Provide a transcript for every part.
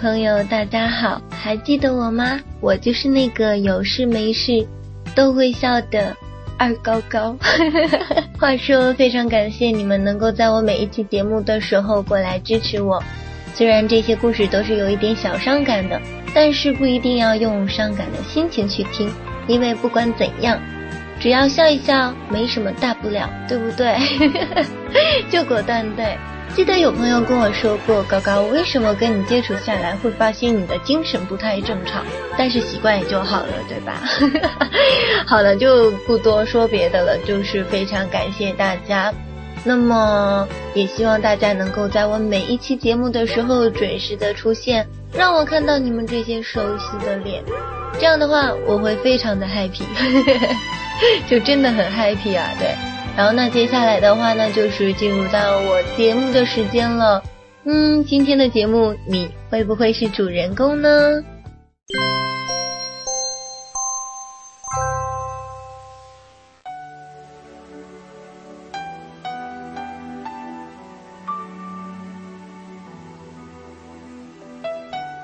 朋友，大家好，还记得我吗？我就是那个有事没事都会笑的二高高。话说，非常感谢你们能够在我每一期节目的时候过来支持我。虽然这些故事都是有一点小伤感的，但是不一定要用伤感的心情去听，因为不管怎样，只要笑一笑，没什么大不了，对不对？就果断对。记得有朋友跟我说过，高高，为什么跟你接触下来会发现你的精神不太正常？但是习惯也就好了，对吧？好了，就不多说别的了，就是非常感谢大家。那么也希望大家能够在我每一期节目的时候准时的出现，让我看到你们这些熟悉的脸。这样的话，我会非常的 happy，就真的很 happy 啊，对。然后那接下来的话呢，就是进入到我节目的时间了。嗯，今天的节目你会不会是主人公呢？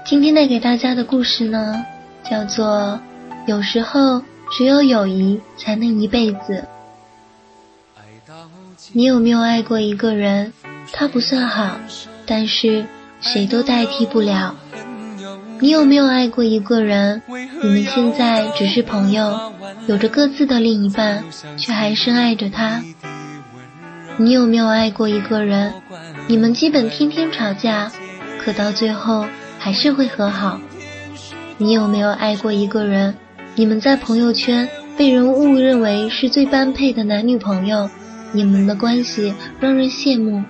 今天带给大家的故事呢，叫做有时候只有友谊才能一辈子。你有没有爱过一个人？他不算好，但是谁都代替不了。你有没有爱过一个人？你们现在只是朋友，有着各自的另一半，却还深爱着他。你有没有爱过一个人？你们基本天天吵架，可到最后还是会和好。你有没有爱过一个人？你们在朋友圈被人误认为是最般配的男女朋友。你们的关系让人羡慕，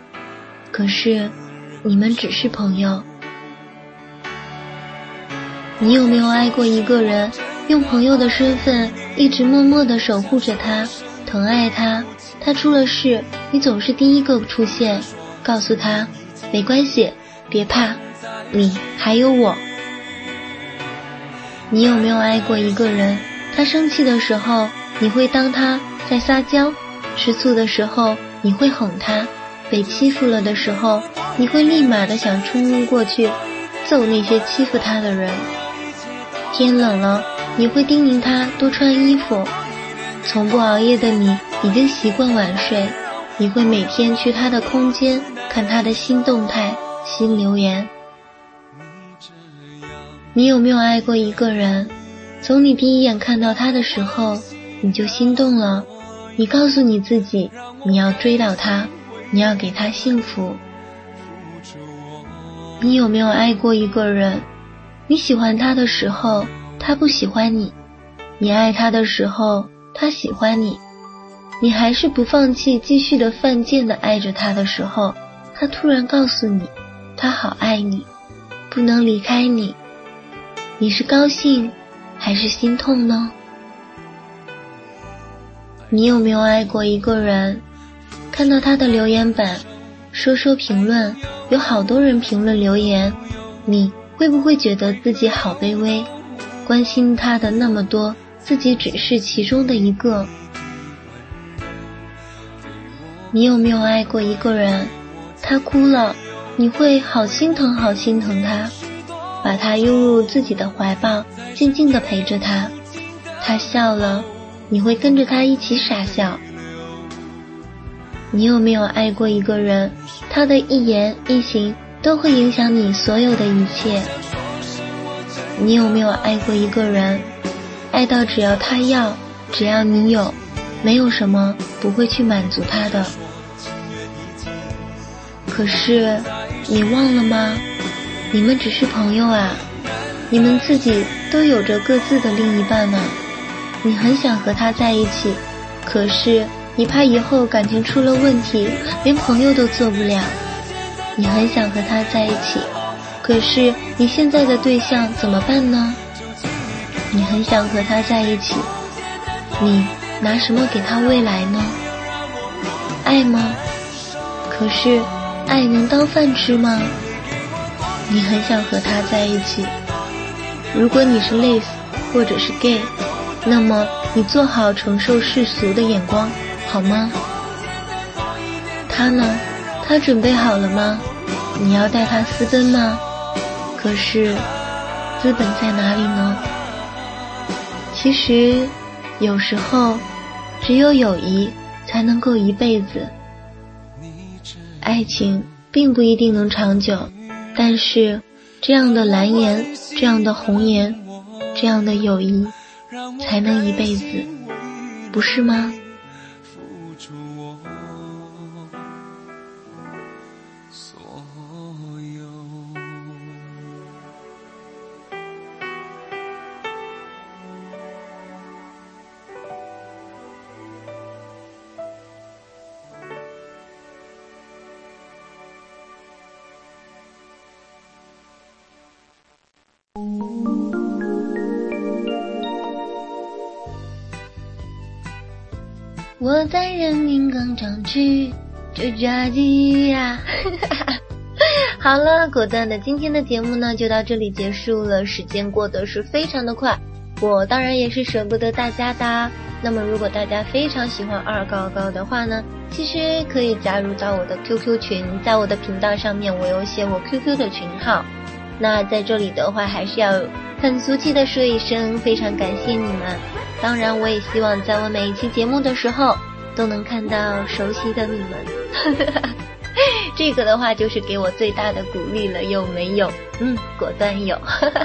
可是你们只是朋友。你有没有爱过一个人，用朋友的身份一直默默的守护着他，疼爱他？他出了事，你总是第一个出现，告诉他没关系，别怕，你还有我。你有没有爱过一个人？他生气的时候，你会当他在撒娇。吃醋的时候，你会哄他；被欺负了的时候，你会立马的想冲过去揍那些欺负他的人。天冷了，你会叮咛他多穿衣服。从不熬夜的你，已经习惯晚睡。你会每天去他的空间看他的新动态、新留言。你有没有爱过一个人？从你第一眼看到他的时候，你就心动了。你告诉你自己，你要追到他，你要给他幸福。你有没有爱过一个人？你喜欢他的时候，他不喜欢你；你爱他的时候，他喜欢你。你还是不放弃，继续的犯贱的爱着他的时候，他突然告诉你，他好爱你，不能离开你。你是高兴，还是心痛呢？你有没有爱过一个人？看到他的留言板，说说评论，有好多人评论留言，你会不会觉得自己好卑微？关心他的那么多，自己只是其中的一个。你有没有爱过一个人？他哭了，你会好心疼，好心疼他，把他拥入自己的怀抱，静静的陪着他。他笑了。你会跟着他一起傻笑。你有没有爱过一个人？他的一言一行都会影响你所有的一切。你有没有爱过一个人？爱到只要他要，只要你有，没有什么不会去满足他的。可是你忘了吗？你们只是朋友啊，你们自己都有着各自的另一半呢。你很想和他在一起，可是你怕以后感情出了问题，连朋友都做不了。你很想和他在一起，可是你现在的对象怎么办呢？你很想和他在一起，你拿什么给他未来呢？爱吗？可是爱能当饭吃吗？你很想和他在一起。如果你是 les 或者是 gay，那么你做好承受世俗的眼光，好吗？他呢？他准备好了吗？你要带他私奔吗？可是，资本在哪里呢？其实，有时候，只有友谊才能够一辈子。爱情并不一定能长久，但是，这样的蓝颜，这样的红颜，这样的友谊，才能一辈子，不是吗？我在人民广场吃炸鸡呀！好了，果断的今天的节目呢就到这里结束了。时间过得是非常的快，我当然也是舍不得大家的。那么如果大家非常喜欢二高高的话呢，其实可以加入到我的 QQ 群，在我的频道上面我有写我 QQ 的群号。那在这里的话，还是要很俗气的说一声，非常感谢你们。当然，我也希望在我每一期节目的时候，都能看到熟悉的你们。这个的话，就是给我最大的鼓励了，有没有？嗯，果断有。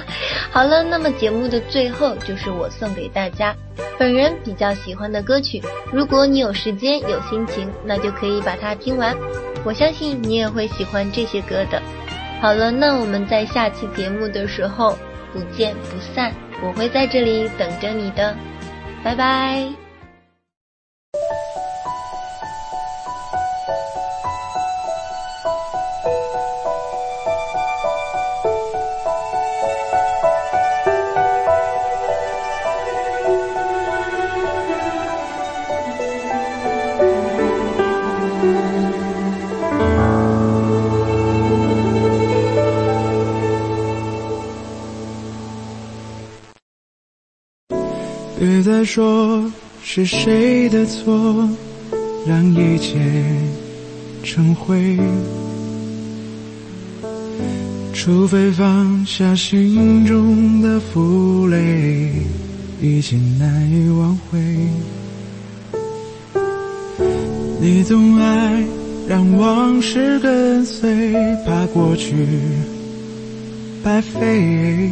好了，那么节目的最后，就是我送给大家本人比较喜欢的歌曲。如果你有时间、有心情，那就可以把它听完。我相信你也会喜欢这些歌的。好了，那我们在下期节目的时候不见不散，我会在这里等着你的，拜拜。说是谁的错，让一切成灰。除非放下心中的负累，已经难以挽回。你总爱让往事跟随，怕过去白费。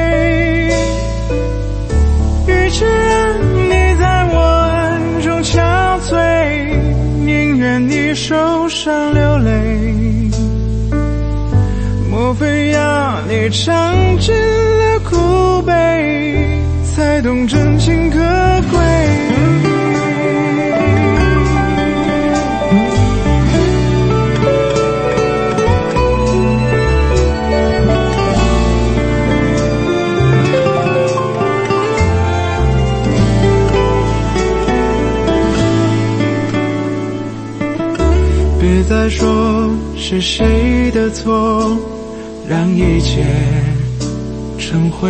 受伤流泪。莫非要你尝尽了苦悲，才懂真别再说是谁的错，让一切成灰？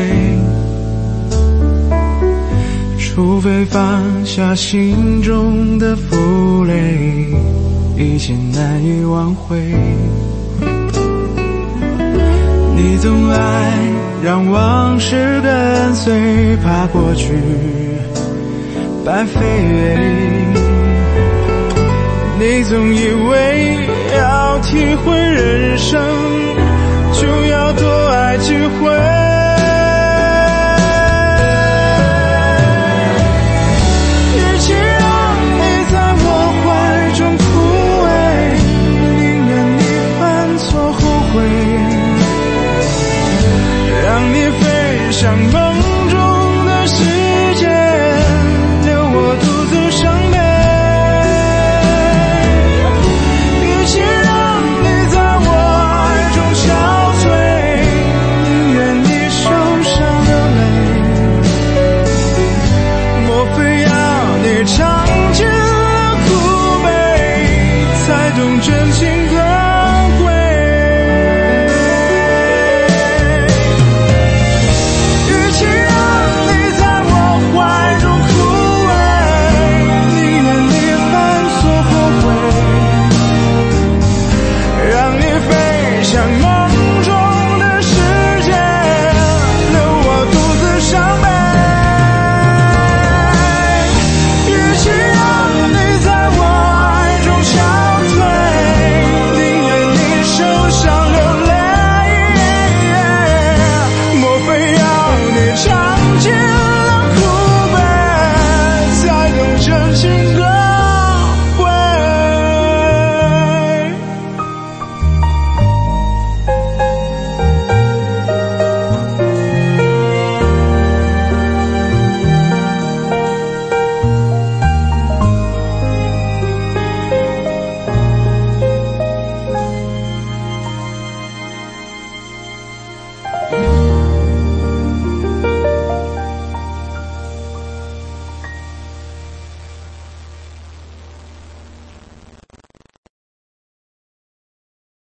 除非放下心中的负累，已经难以挽回。你总爱让往事跟随，怕过去白费。你总以为要体会人生，就要多爱几回。